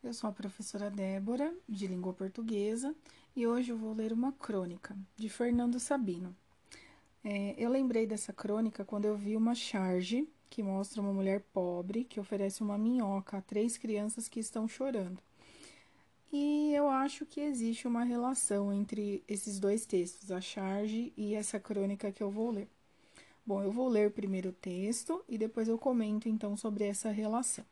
Eu sou a professora Débora, de língua portuguesa, e hoje eu vou ler uma crônica de Fernando Sabino. É, eu lembrei dessa crônica quando eu vi uma charge que mostra uma mulher pobre que oferece uma minhoca a três crianças que estão chorando. E eu acho que existe uma relação entre esses dois textos, a charge e essa crônica que eu vou ler. Bom, eu vou ler primeiro o texto e depois eu comento então sobre essa relação.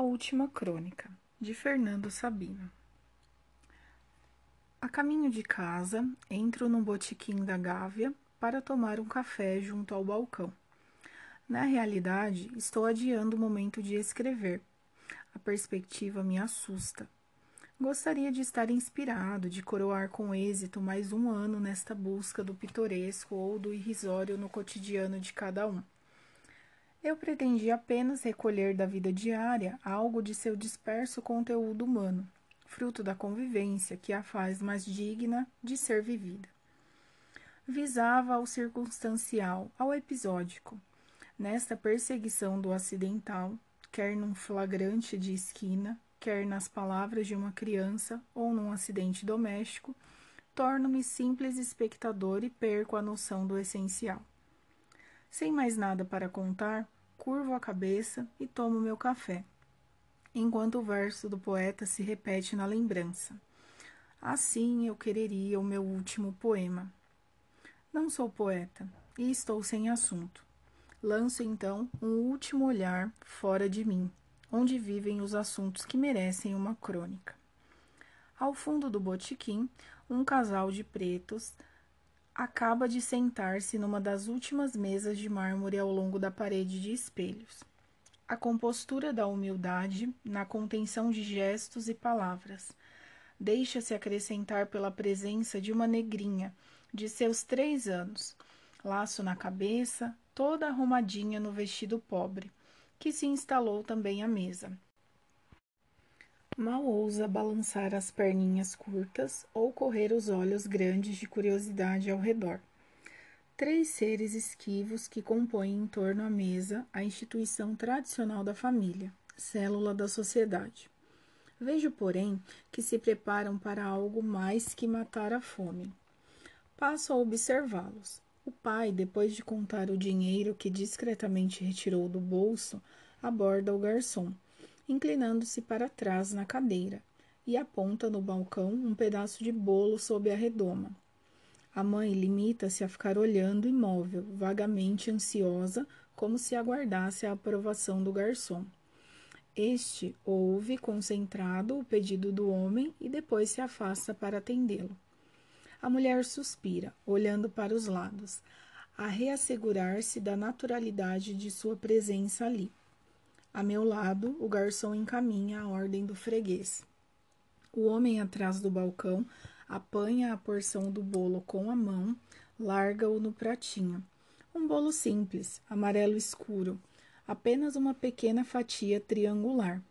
A Última Crônica, de Fernando Sabino. A caminho de casa, entro no botequim da Gávea para tomar um café junto ao balcão. Na realidade, estou adiando o momento de escrever. A perspectiva me assusta. Gostaria de estar inspirado, de coroar com êxito mais um ano nesta busca do pitoresco ou do irrisório no cotidiano de cada um. Eu pretendi apenas recolher da vida diária algo de seu disperso conteúdo humano, fruto da convivência que a faz mais digna de ser vivida. Visava ao circunstancial, ao episódico. Nesta perseguição do acidental, quer num flagrante de esquina, quer nas palavras de uma criança ou num acidente doméstico, torno-me simples espectador e perco a noção do essencial. Sem mais nada para contar, curvo a cabeça e tomo meu café, enquanto o verso do poeta se repete na lembrança. Assim eu quereria o meu último poema. Não sou poeta e estou sem assunto. Lanço então um último olhar fora de mim, onde vivem os assuntos que merecem uma crônica. Ao fundo do botequim, um casal de pretos acaba de sentar-se numa das últimas mesas de mármore ao longo da parede de espelhos. A compostura da humildade na contenção de gestos e palavras. Deixa-se acrescentar pela presença de uma negrinha de seus três anos, laço na cabeça, toda arrumadinha no vestido pobre, que se instalou também à mesa. Mal ousa balançar as perninhas curtas ou correr os olhos grandes de curiosidade ao redor. Três seres esquivos que compõem em torno à mesa a instituição tradicional da família, célula da sociedade. Vejo, porém, que se preparam para algo mais que matar a fome. Passo a observá-los. O pai, depois de contar o dinheiro que discretamente retirou do bolso, aborda o garçom inclinando-se para trás na cadeira, e aponta no balcão um pedaço de bolo sob a redoma. A mãe limita-se a ficar olhando imóvel, vagamente ansiosa, como se aguardasse a aprovação do garçom. Este ouve, concentrado, o pedido do homem e depois se afasta para atendê-lo. A mulher suspira, olhando para os lados, a reassegurar-se da naturalidade de sua presença ali. A meu lado, o garçom encaminha a ordem do freguês. O homem atrás do balcão apanha a porção do bolo com a mão, larga-o no pratinho. Um bolo simples, amarelo escuro, apenas uma pequena fatia triangular.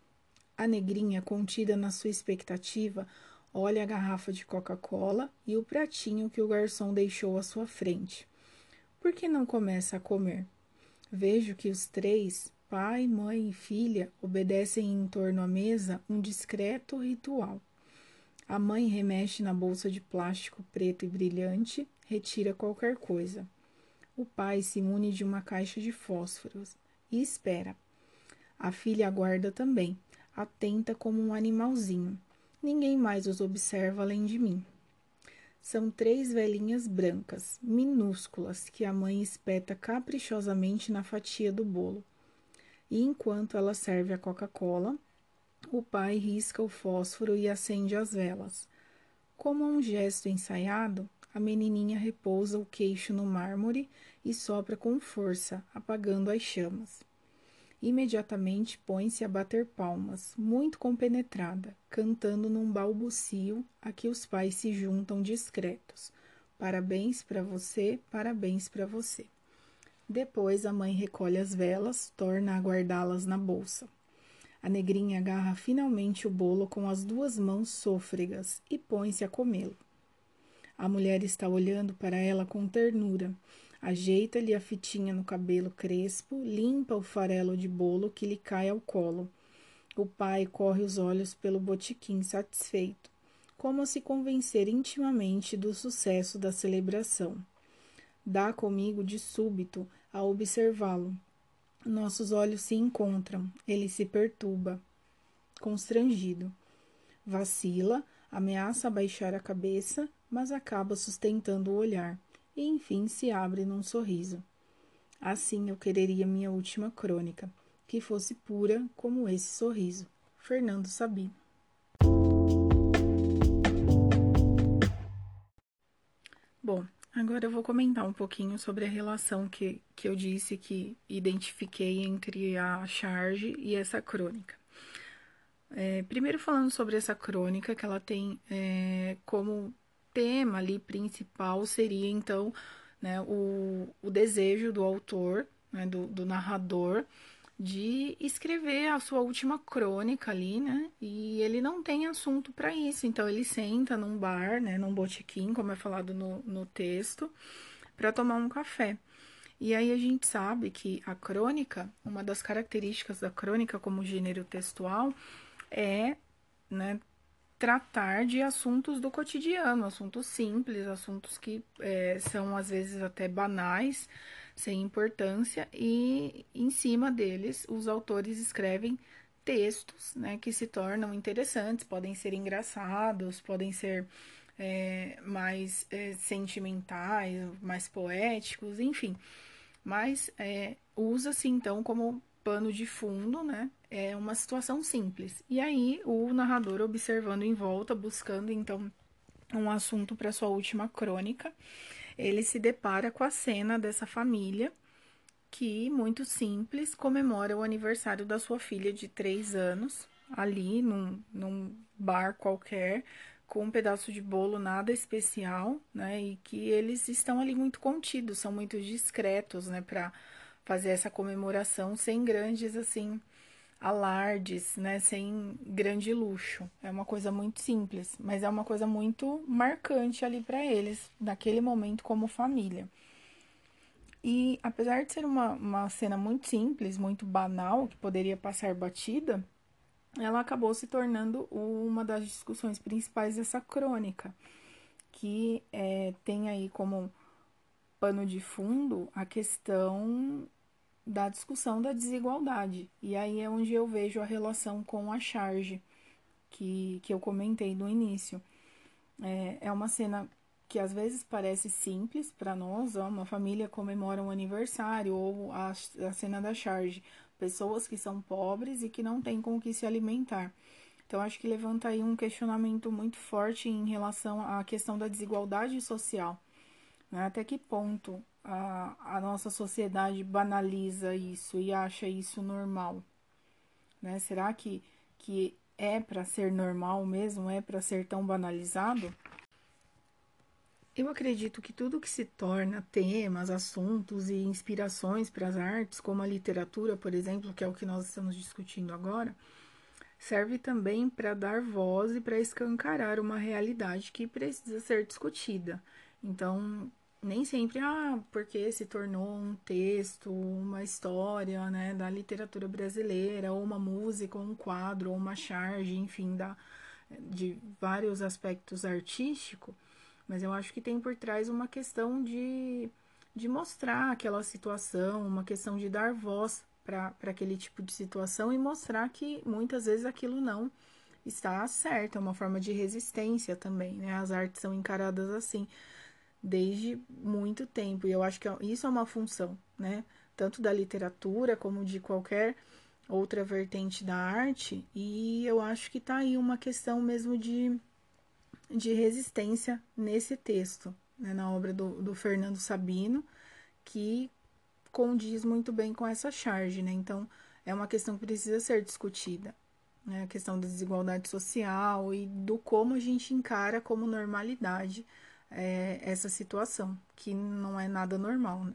A negrinha, contida na sua expectativa, olha a garrafa de Coca-Cola e o pratinho que o garçom deixou à sua frente. Por que não começa a comer? Vejo que os três, Pai, mãe e filha obedecem em torno à mesa um discreto ritual. A mãe remexe na bolsa de plástico preto e brilhante, retira qualquer coisa. O pai se mune de uma caixa de fósforos e espera. A filha aguarda também, atenta como um animalzinho. Ninguém mais os observa além de mim. São três velhinhas brancas, minúsculas, que a mãe espeta caprichosamente na fatia do bolo e enquanto ela serve a Coca-Cola, o pai risca o fósforo e acende as velas. Como um gesto ensaiado, a menininha repousa o queixo no mármore e sopra com força, apagando as chamas. Imediatamente põe-se a bater palmas, muito compenetrada, cantando num balbucio a que os pais se juntam discretos. Parabéns para você, parabéns para você. Depois a mãe recolhe as velas, torna a guardá-las na bolsa. A negrinha agarra finalmente o bolo com as duas mãos sôfregas e põe-se a comê-lo. A mulher está olhando para ela com ternura. Ajeita-lhe a fitinha no cabelo crespo, limpa o farelo de bolo que lhe cai ao colo. O pai corre os olhos pelo botiquim satisfeito, como a se convencer intimamente do sucesso da celebração. Dá comigo de súbito a observá-lo. Nossos olhos se encontram, ele se perturba, constrangido. Vacila, ameaça baixar a cabeça, mas acaba sustentando o olhar e enfim se abre num sorriso. Assim eu quereria minha última crônica, que fosse pura como esse sorriso. Fernando Sabino. Bom, agora eu vou comentar um pouquinho sobre a relação que, que eu disse que identifiquei entre a charge e essa crônica. É, primeiro falando sobre essa crônica, que ela tem é, como tema ali principal seria então né, o, o desejo do autor, né, do, do narrador, de escrever a sua última crônica ali, né? E ele não tem assunto para isso, então ele senta num bar, né, num botequim, como é falado no, no texto, para tomar um café. E aí a gente sabe que a crônica, uma das características da crônica como gênero textual é, né, tratar de assuntos do cotidiano, assuntos simples, assuntos que é, são às vezes até banais, sem importância, e em cima deles os autores escrevem textos né, que se tornam interessantes, podem ser engraçados, podem ser é, mais é, sentimentais, mais poéticos, enfim. Mas é, usa-se então como pano de fundo, né? É uma situação simples. E aí o narrador observando em volta, buscando então um assunto para sua última crônica, ele se depara com a cena dessa família que, muito simples, comemora o aniversário da sua filha de três anos, ali num, num bar qualquer, com um pedaço de bolo nada especial, né? E que eles estão ali muito contidos, são muito discretos, né? Para fazer essa comemoração sem grandes assim alardes, né, sem grande luxo. É uma coisa muito simples, mas é uma coisa muito marcante ali para eles naquele momento como família. E apesar de ser uma, uma cena muito simples, muito banal, que poderia passar batida, ela acabou se tornando uma das discussões principais dessa crônica, que é, tem aí como pano de fundo a questão da discussão da desigualdade. E aí é onde eu vejo a relação com a charge, que, que eu comentei no início. É, é uma cena que às vezes parece simples para nós, ó, uma família comemora um aniversário, ou a, a cena da charge, pessoas que são pobres e que não têm com o que se alimentar. Então, acho que levanta aí um questionamento muito forte em relação à questão da desigualdade social. Né? Até que ponto a, a nossa sociedade banaliza isso e acha isso normal? Né? Será que, que é para ser normal mesmo? É para ser tão banalizado? Eu acredito que tudo que se torna temas, assuntos e inspirações para as artes, como a literatura, por exemplo, que é o que nós estamos discutindo agora, serve também para dar voz e para escancarar uma realidade que precisa ser discutida. Então, nem sempre, ah, porque se tornou um texto, uma história, né, da literatura brasileira, ou uma música, ou um quadro, ou uma charge, enfim, da, de vários aspectos artísticos, mas eu acho que tem por trás uma questão de, de mostrar aquela situação, uma questão de dar voz para aquele tipo de situação e mostrar que muitas vezes aquilo não está certo, é uma forma de resistência também, né? As artes são encaradas assim desde muito tempo. E eu acho que é, isso é uma função, né? Tanto da literatura como de qualquer outra vertente da arte. E eu acho que tá aí uma questão mesmo de, de resistência nesse texto, né? na obra do, do Fernando Sabino, que condiz muito bem com essa charge, né? Então, é uma questão que precisa ser discutida. Né? A questão da desigualdade social e do como a gente encara como normalidade é, essa situação, que não é nada normal, né?